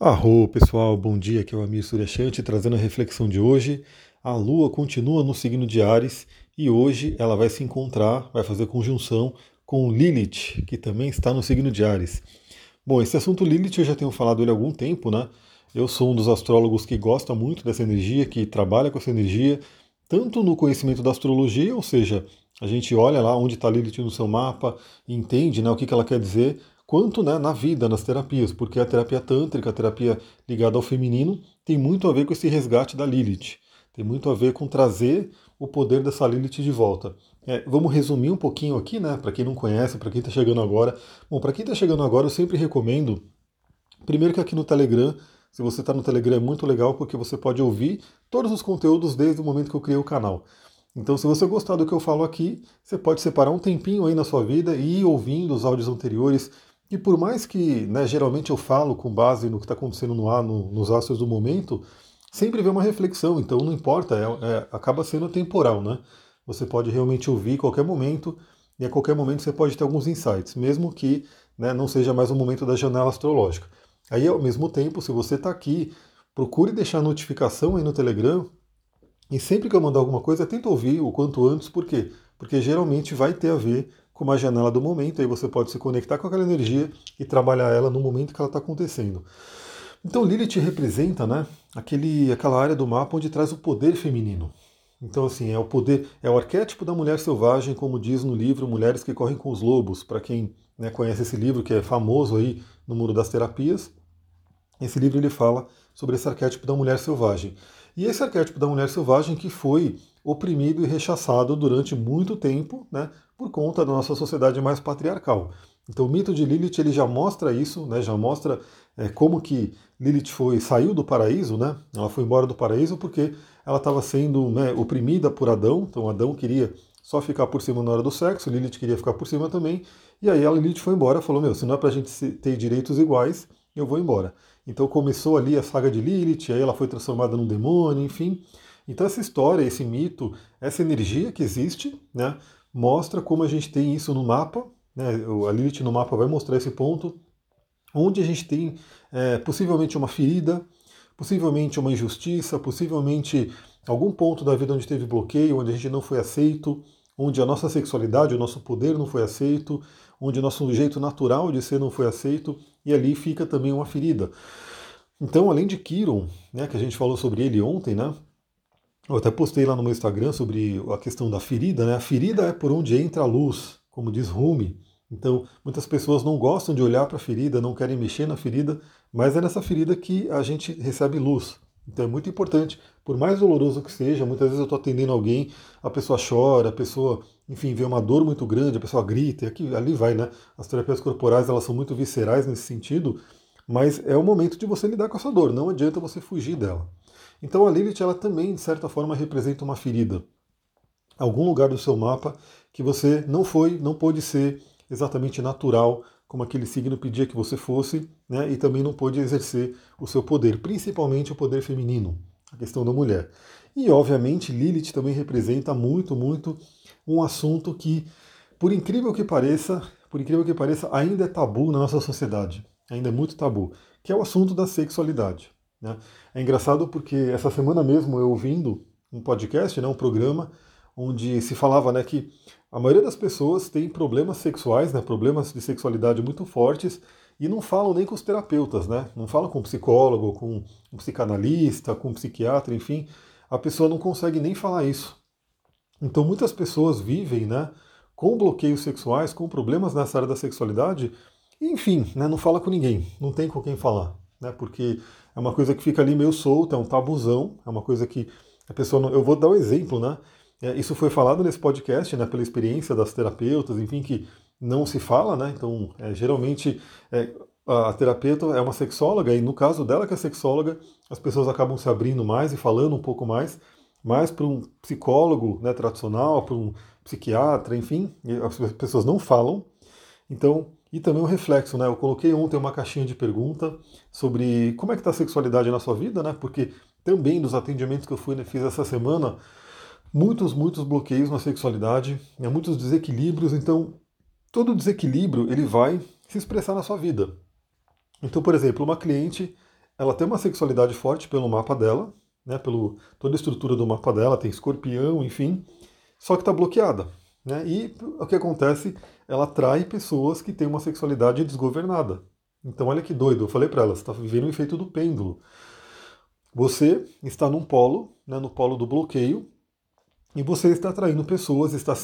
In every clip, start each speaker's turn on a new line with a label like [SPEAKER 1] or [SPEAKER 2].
[SPEAKER 1] Arro, pessoal, bom dia, aqui é o Amir Suryashanti trazendo a reflexão de hoje. A Lua continua no signo de Ares e hoje ela vai se encontrar, vai fazer conjunção com Lilith, que também está no signo de Ares. Bom, esse assunto Lilith eu já tenho falado ele há algum tempo, né? Eu sou um dos astrólogos que gosta muito dessa energia, que trabalha com essa energia, tanto no conhecimento da astrologia, ou seja, a gente olha lá onde está Lilith no seu mapa, entende né, o que, que ela quer dizer, quanto né, na vida, nas terapias, porque a terapia tântrica, a terapia ligada ao feminino, tem muito a ver com esse resgate da Lilith, tem muito a ver com trazer o poder dessa Lilith de volta. É, vamos resumir um pouquinho aqui, né, para quem não conhece, para quem está chegando agora. Bom, para quem está chegando agora, eu sempre recomendo, primeiro que aqui no Telegram, se você está no Telegram é muito legal porque você pode ouvir todos os conteúdos desde o momento que eu criei o canal. Então, se você gostar do que eu falo aqui, você pode separar um tempinho aí na sua vida e ir ouvindo os áudios anteriores, e por mais que, né, geralmente eu falo com base no que está acontecendo no ar, no, nos astros do momento, sempre vem uma reflexão, então não importa, é, é, acaba sendo temporal, né? Você pode realmente ouvir a qualquer momento, e a qualquer momento você pode ter alguns insights, mesmo que né, não seja mais o momento da janela astrológica. Aí, ao mesmo tempo, se você está aqui, procure deixar notificação aí no Telegram, e sempre que eu mandar alguma coisa, tenta ouvir o quanto antes, por quê? Porque geralmente vai ter a ver com uma janela do momento, aí você pode se conectar com aquela energia e trabalhar ela no momento que ela está acontecendo. Então Lilith representa né, aquele, aquela área do mapa onde traz o poder feminino. Então, assim, é o poder, é o arquétipo da mulher selvagem, como diz no livro Mulheres que Correm com os Lobos, para quem né, conhece esse livro, que é famoso aí no Muro das Terapias. Esse livro ele fala sobre esse arquétipo da mulher selvagem. E esse arquétipo da mulher selvagem que foi oprimido e rechaçado durante muito tempo, né, por conta da nossa sociedade mais patriarcal. Então o mito de Lilith ele já mostra isso, né, já mostra é, como que Lilith foi saiu do paraíso, né? Ela foi embora do paraíso porque ela estava sendo né, oprimida por Adão. Então Adão queria só ficar por cima na hora do sexo, Lilith queria ficar por cima também. E aí a Lilith foi embora, falou: meu, se não é para a gente ter direitos iguais, eu vou embora. Então começou ali a saga de Lilith, aí ela foi transformada num demônio, enfim. Então essa história, esse mito, essa energia que existe, né, mostra como a gente tem isso no mapa. Né, a Lilith no mapa vai mostrar esse ponto, onde a gente tem é, possivelmente uma ferida, possivelmente uma injustiça, possivelmente algum ponto da vida onde teve bloqueio, onde a gente não foi aceito, onde a nossa sexualidade, o nosso poder não foi aceito, onde o nosso jeito natural de ser não foi aceito, e ali fica também uma ferida. Então, além de Kiron, né, que a gente falou sobre ele ontem, né, eu até postei lá no meu Instagram sobre a questão da ferida, né? A ferida é por onde entra a luz, como diz Rumi. Então, muitas pessoas não gostam de olhar para a ferida, não querem mexer na ferida, mas é nessa ferida que a gente recebe luz. Então é muito importante, por mais doloroso que seja, muitas vezes eu estou atendendo alguém, a pessoa chora, a pessoa, enfim, vê uma dor muito grande, a pessoa grita, e aqui, ali vai, né? As terapias corporais elas são muito viscerais nesse sentido, mas é o momento de você lidar com essa dor, não adianta você fugir dela. Então a Lilith ela também, de certa forma, representa uma ferida. Algum lugar do seu mapa que você não foi, não pôde ser exatamente natural, como aquele signo pedia que você fosse, né? e também não pôde exercer o seu poder, principalmente o poder feminino, a questão da mulher. E, obviamente, Lilith também representa muito, muito um assunto que, por incrível que pareça, por incrível que pareça, ainda é tabu na nossa sociedade. Ainda é muito tabu, que é o assunto da sexualidade. Né? É engraçado porque essa semana mesmo eu ouvindo um podcast, né, um programa, onde se falava né, que a maioria das pessoas tem problemas sexuais, né, problemas de sexualidade muito fortes, e não falam nem com os terapeutas, né? não falam com um psicólogo, com um psicanalista, com um psiquiatra, enfim, a pessoa não consegue nem falar isso. Então muitas pessoas vivem né, com bloqueios sexuais, com problemas nessa área da sexualidade, e, enfim, né, não fala com ninguém, não tem com quem falar né? Porque é uma coisa que fica ali meio solta, é um tabuzão, é uma coisa que a pessoa não... Eu vou dar um exemplo, né? É, isso foi falado nesse podcast, né? Pela experiência das terapeutas, enfim, que não se fala, né? Então, é, geralmente é, a terapeuta é uma sexóloga e no caso dela que é sexóloga, as pessoas acabam se abrindo mais e falando um pouco mais, mais para um psicólogo né, tradicional, para um psiquiatra, enfim, as pessoas não falam. Então, e também um reflexo, né? Eu coloquei ontem uma caixinha de pergunta sobre como é que está a sexualidade na sua vida, né? Porque também nos atendimentos que eu fui, né, fiz essa semana, muitos, muitos bloqueios na sexualidade, né, muitos desequilíbrios. Então, todo desequilíbrio ele vai se expressar na sua vida. Então, por exemplo, uma cliente, ela tem uma sexualidade forte pelo mapa dela, né, pelo toda a estrutura do mapa dela, tem escorpião, enfim, só que está bloqueada. Né? E o que acontece? Ela atrai pessoas que têm uma sexualidade desgovernada. Então, olha que doido, eu falei para ela, você está vivendo o efeito do pêndulo. Você está num polo, né, no polo do bloqueio, e você está atraindo pessoas, está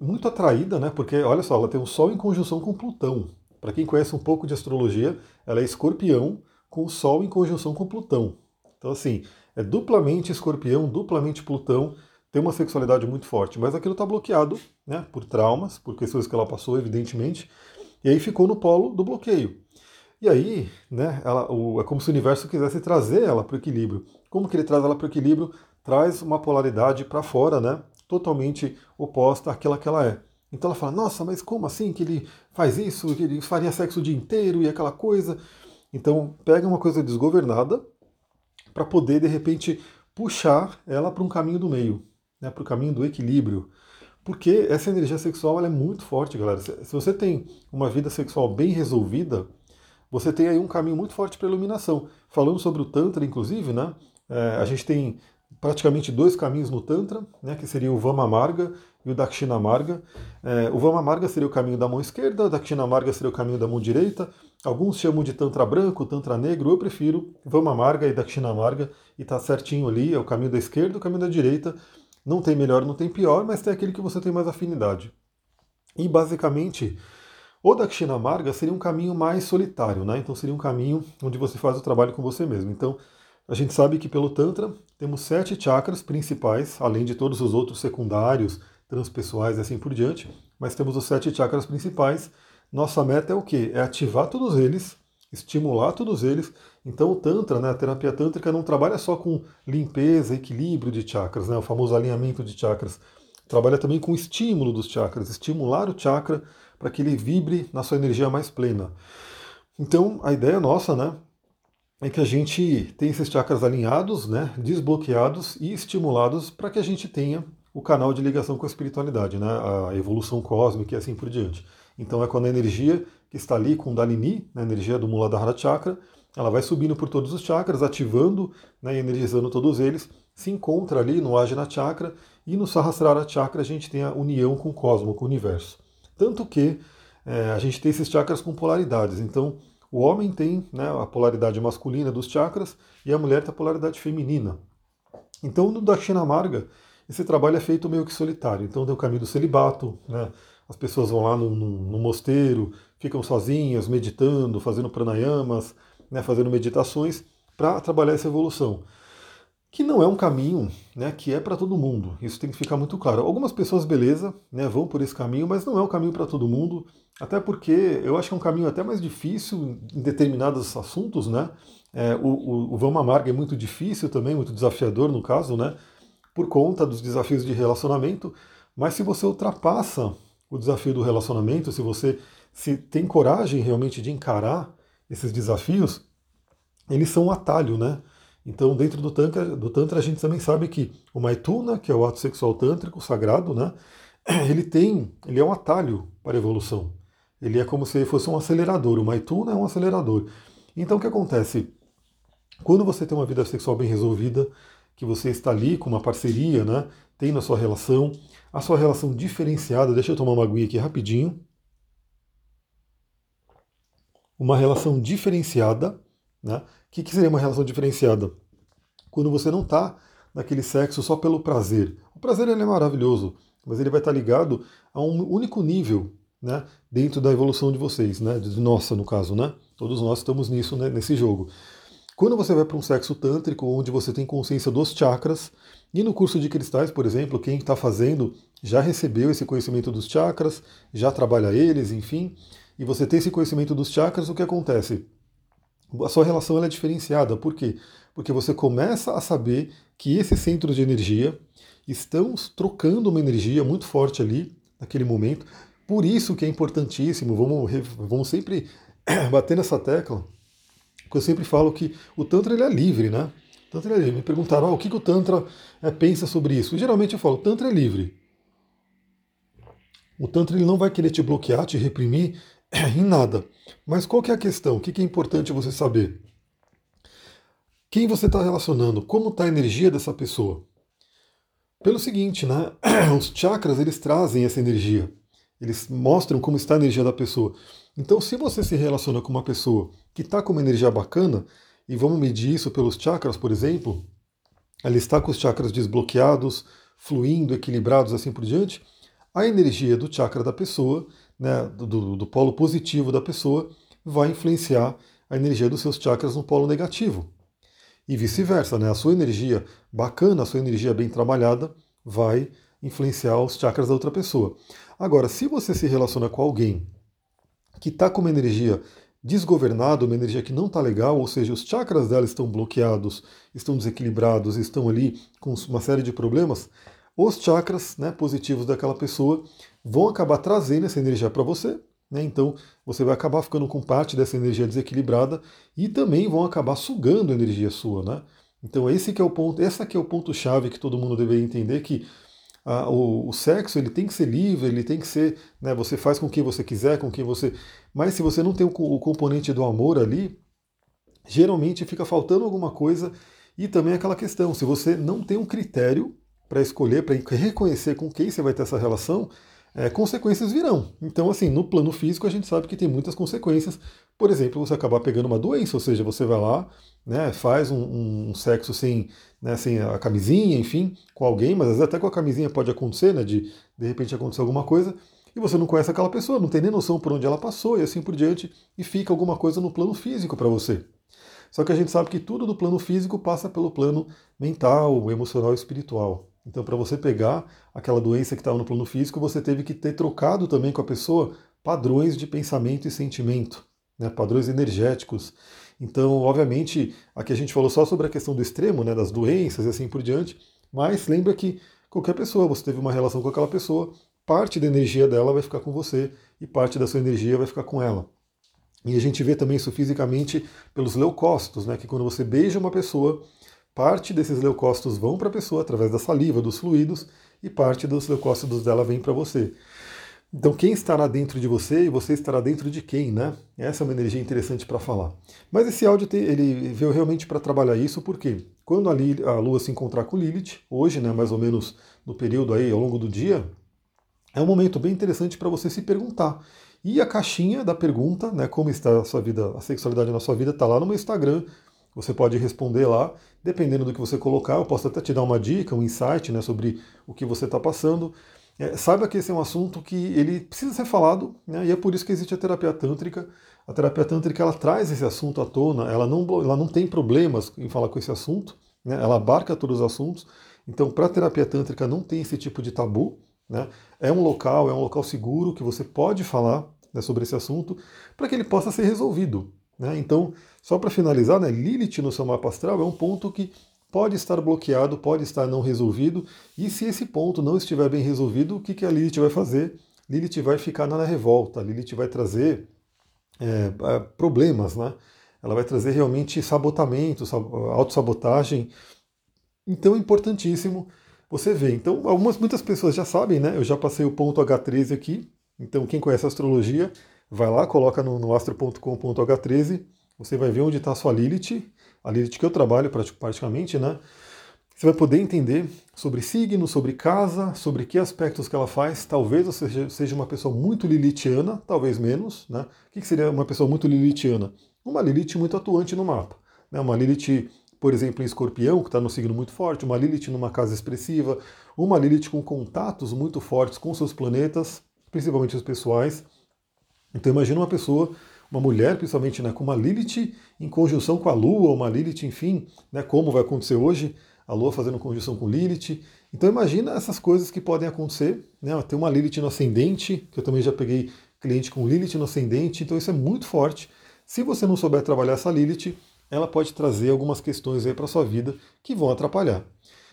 [SPEAKER 1] muito atraída, né? Porque olha só, ela tem o Sol em conjunção com Plutão. Para quem conhece um pouco de astrologia, ela é escorpião com o Sol em conjunção com Plutão. Então, assim, é duplamente escorpião, duplamente Plutão, tem uma sexualidade muito forte, mas aquilo está bloqueado, né? Por traumas, por questões que ela passou, evidentemente, e aí ficou no polo do bloqueio. E aí, né, ela, o, é como se o universo quisesse trazer ela para o equilíbrio. Como que ele traz ela para o equilíbrio? Traz uma polaridade para fora, né, totalmente oposta àquela que ela é. Então ela fala, nossa, mas como assim que ele faz isso, que ele faria sexo o dia inteiro e aquela coisa? Então pega uma coisa desgovernada para poder, de repente, puxar ela para um caminho do meio, né, para o caminho do equilíbrio. Porque essa energia sexual ela é muito forte, galera. Se você tem uma vida sexual bem resolvida, você tem aí um caminho muito forte para iluminação. Falando sobre o Tantra, inclusive, né, é, a gente tem praticamente dois caminhos no Tantra, né, que seria o Vama Marga e o Dakshina Marga. É, o Vama Marga seria o caminho da mão esquerda, o Dakshina Marga seria o caminho da mão direita. Alguns chamam de Tantra branco, Tantra negro, eu prefiro Vama Marga e Dakshina Marga, e está certinho ali, é o caminho da esquerda e o caminho da direita. Não tem melhor, não tem pior, mas tem aquele que você tem mais afinidade. E basicamente, o Dakshina Marga seria um caminho mais solitário, né? Então seria um caminho onde você faz o trabalho com você mesmo. Então, a gente sabe que pelo Tantra temos sete chakras principais, além de todos os outros secundários, transpessoais e assim por diante, mas temos os sete chakras principais. Nossa meta é o quê? É ativar todos eles, estimular todos eles. Então o Tantra, né, a terapia tântrica, não trabalha só com limpeza, equilíbrio de chakras, né, o famoso alinhamento de chakras. Trabalha também com o estímulo dos chakras, estimular o chakra para que ele vibre na sua energia mais plena. Então, a ideia nossa, né, é que a gente tenha esses chakras alinhados, né, desbloqueados e estimulados para que a gente tenha o canal de ligação com a espiritualidade, né, a evolução cósmica e assim por diante. Então é quando a energia que está ali com Dalini, a energia do Muladhara Chakra, ela vai subindo por todos os chakras, ativando né, energizando todos eles, se encontra ali no Ajna Chakra e no Sahasrara Chakra a gente tem a união com o cosmos, com o universo. Tanto que é, a gente tem esses chakras com polaridades. Então, o homem tem né, a polaridade masculina dos chakras e a mulher tem a polaridade feminina. Então, no Dakshina Marga, esse trabalho é feito meio que solitário. Então, tem o caminho do celibato, né? as pessoas vão lá no, no, no mosteiro, ficam sozinhas, meditando, fazendo pranayamas, né, fazendo meditações para trabalhar essa evolução que não é um caminho né, que é para todo mundo. Isso tem que ficar muito claro. Algumas pessoas, beleza, né, vão por esse caminho, mas não é um caminho para todo mundo, até porque eu acho que é um caminho até mais difícil em determinados assuntos, né? É, o, o, o Vama Amarga é muito difícil também, muito desafiador no caso, né? Por conta dos desafios de relacionamento, mas se você ultrapassa o desafio do relacionamento, se você se tem coragem realmente de encarar esses desafios, eles são um atalho, né? Então, dentro do tantra, do tantra, a gente também sabe que o Maituna, que é o ato sexual tântrico sagrado, né, ele tem, ele é um atalho para a evolução. Ele é como se fosse um acelerador. O Maituna é um acelerador. Então, o que acontece? Quando você tem uma vida sexual bem resolvida, que você está ali com uma parceria, né, tem na sua relação, a sua relação diferenciada, deixa eu tomar uma aguinha aqui rapidinho. Uma relação diferenciada, né? O que, que seria uma relação diferenciada? Quando você não está naquele sexo só pelo prazer. O prazer ele é maravilhoso, mas ele vai estar tá ligado a um único nível né, dentro da evolução de vocês, né, de nossa no caso, né? Todos nós estamos nisso, né, nesse jogo. Quando você vai para um sexo tântrico, onde você tem consciência dos chakras, e no curso de cristais, por exemplo, quem está fazendo já recebeu esse conhecimento dos chakras, já trabalha eles, enfim, e você tem esse conhecimento dos chakras, o que acontece? a sua relação é diferenciada. Por quê? Porque você começa a saber que esses centros de energia estão trocando uma energia muito forte ali, naquele momento. Por isso que é importantíssimo, vamos, vamos sempre bater nessa tecla, que eu sempre falo que o Tantra ele é livre, né? O Tantra é livre. Me perguntaram ah, o que, que o Tantra é, pensa sobre isso. Geralmente eu falo, o Tantra é livre. O Tantra ele não vai querer te bloquear, te reprimir, em nada. Mas qual que é a questão? O que é importante você saber? Quem você está relacionando? Como está a energia dessa pessoa? Pelo seguinte, né? Os chakras eles trazem essa energia. Eles mostram como está a energia da pessoa. Então, se você se relaciona com uma pessoa que está com uma energia bacana, e vamos medir isso pelos chakras, por exemplo, ela está com os chakras desbloqueados, fluindo, equilibrados, assim por diante, a energia do chakra da pessoa, né, do, do polo positivo da pessoa, vai influenciar a energia dos seus chakras no polo negativo. E vice-versa, né? A sua energia bacana, a sua energia bem trabalhada, vai influenciar os chakras da outra pessoa. Agora, se você se relaciona com alguém que está com uma energia desgovernada, uma energia que não está legal, ou seja, os chakras dela estão bloqueados, estão desequilibrados, estão ali com uma série de problemas, os chakras né, positivos daquela pessoa vão acabar trazendo essa energia para você né? Então você vai acabar ficando com parte dessa energia desequilibrada e também vão acabar sugando energia sua. Né? Então esse que é o ponto, essa é o ponto chave que todo mundo deveria entender que a, o, o, sexo ele tem que ser livre, ele tem que ser, né, você faz com quem você quiser, com quem você. Mas se você não tem o, o componente do amor ali, geralmente fica faltando alguma coisa. E também aquela questão, se você não tem um critério para escolher, para reconhecer com quem você vai ter essa relação, é, consequências virão. Então, assim, no plano físico a gente sabe que tem muitas consequências. Por exemplo, você acabar pegando uma doença, ou seja, você vai lá, né, faz um, um sexo sem, né, sem a camisinha, enfim, com alguém, mas às vezes até com a camisinha pode acontecer, né, de de repente acontecer alguma coisa, e você não conhece aquela pessoa, não tem nem noção por onde ela passou e assim por diante, e fica alguma coisa no plano físico para você. Só que a gente sabe que tudo do plano físico passa pelo plano mental, emocional e espiritual. Então, para você pegar aquela doença que estava no plano físico, você teve que ter trocado também com a pessoa padrões de pensamento e sentimento, né, padrões energéticos. Então, obviamente, aqui a gente falou só sobre a questão do extremo, né, das doenças e assim por diante, mas lembra que qualquer pessoa, você teve uma relação com aquela pessoa, parte da energia dela vai ficar com você e parte da sua energia vai ficar com ela. E a gente vê também isso fisicamente pelos leucócitos, né, que quando você beija uma pessoa, Parte desses leucócitos vão para a pessoa através da saliva, dos fluidos, e parte dos leucócitos dela vem para você. Então, quem estará dentro de você e você estará dentro de quem, né? Essa é uma energia interessante para falar. Mas esse áudio ele veio realmente para trabalhar isso, porque quando a, a Lua se encontrar com Lilith, hoje, né, mais ou menos no período aí, ao longo do dia, é um momento bem interessante para você se perguntar. E a caixinha da pergunta, né, como está a sua vida, a sexualidade na sua vida, está lá no meu Instagram, você pode responder lá, dependendo do que você colocar. Eu posso até te dar uma dica, um insight né, sobre o que você está passando. É, saiba que esse é um assunto que ele precisa ser falado, né, e é por isso que existe a terapia tântrica. A terapia tântrica ela traz esse assunto à tona, ela não, ela não tem problemas em falar com esse assunto, né, ela abarca todos os assuntos. Então, para a terapia tântrica não tem esse tipo de tabu. Né, é um local, é um local seguro que você pode falar né, sobre esse assunto para que ele possa ser resolvido. Né? Então, só para finalizar, né, Lilith no seu mapa astral é um ponto que pode estar bloqueado, pode estar não resolvido, e se esse ponto não estiver bem resolvido, o que, que a Lilith vai fazer? Lilith vai ficar na revolta, Lilith vai trazer é, é problemas, né? ela vai trazer realmente sabotamento, autossabotagem. Então é importantíssimo você ver. Então, algumas, muitas pessoas já sabem, né? Eu já passei o ponto H13 aqui. Então, quem conhece astrologia vai lá, coloca no, no astro.com.h13, você vai ver onde está a sua Lilith, a Lilith que eu trabalho praticamente, né? Você vai poder entender sobre signo, sobre casa, sobre que aspectos que ela faz. Talvez você seja uma pessoa muito lilithiana, talvez menos. Né? O que seria uma pessoa muito lilithiana? Uma Lilith muito atuante no mapa. Né? Uma Lilith, por exemplo, em escorpião, que está no signo muito forte, uma Lilith numa casa expressiva, uma Lilith com contatos muito fortes com seus planetas, principalmente os pessoais. Então imagina uma pessoa, uma mulher, principalmente né, com uma Lilith em conjunção com a Lua, uma Lilith, enfim, né, como vai acontecer hoje, a Lua fazendo conjunção com Lilith. Então imagina essas coisas que podem acontecer. Né? Tem uma Lilith no ascendente, que eu também já peguei cliente com Lilith no ascendente, então isso é muito forte. Se você não souber trabalhar essa Lilith, ela pode trazer algumas questões aí para sua vida que vão atrapalhar.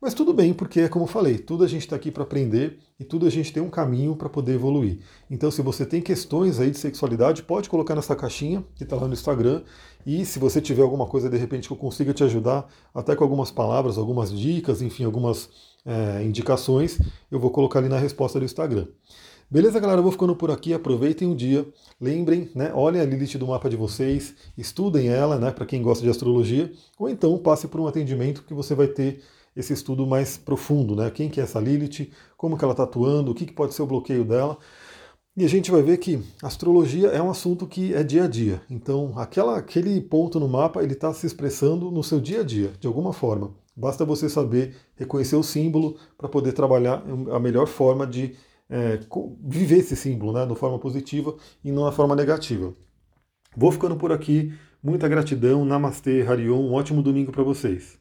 [SPEAKER 1] Mas tudo bem, porque como eu falei, tudo a gente está aqui para aprender e tudo a gente tem um caminho para poder evoluir. Então, se você tem questões aí de sexualidade, pode colocar nessa caixinha que está lá no Instagram. E se você tiver alguma coisa de repente que eu consiga te ajudar, até com algumas palavras, algumas dicas, enfim, algumas é, indicações, eu vou colocar ali na resposta do Instagram. Beleza, galera? Eu vou ficando por aqui. Aproveitem o dia. Lembrem, né? Olhem a Lilith do mapa de vocês, estudem ela, né? Para quem gosta de astrologia, ou então passe por um atendimento que você vai ter esse estudo mais profundo, né? Quem que é essa Lilith, como que ela está atuando, o que, que pode ser o bloqueio dela. E a gente vai ver que astrologia é um assunto que é dia a dia. Então, aquela, aquele ponto no mapa, ele está se expressando no seu dia a dia, de alguma forma. Basta você saber reconhecer o símbolo para poder trabalhar a melhor forma de é, viver esse símbolo, né, de forma positiva e não na forma negativa. Vou ficando por aqui. Muita gratidão. Namastê, Harion. Um ótimo domingo para vocês.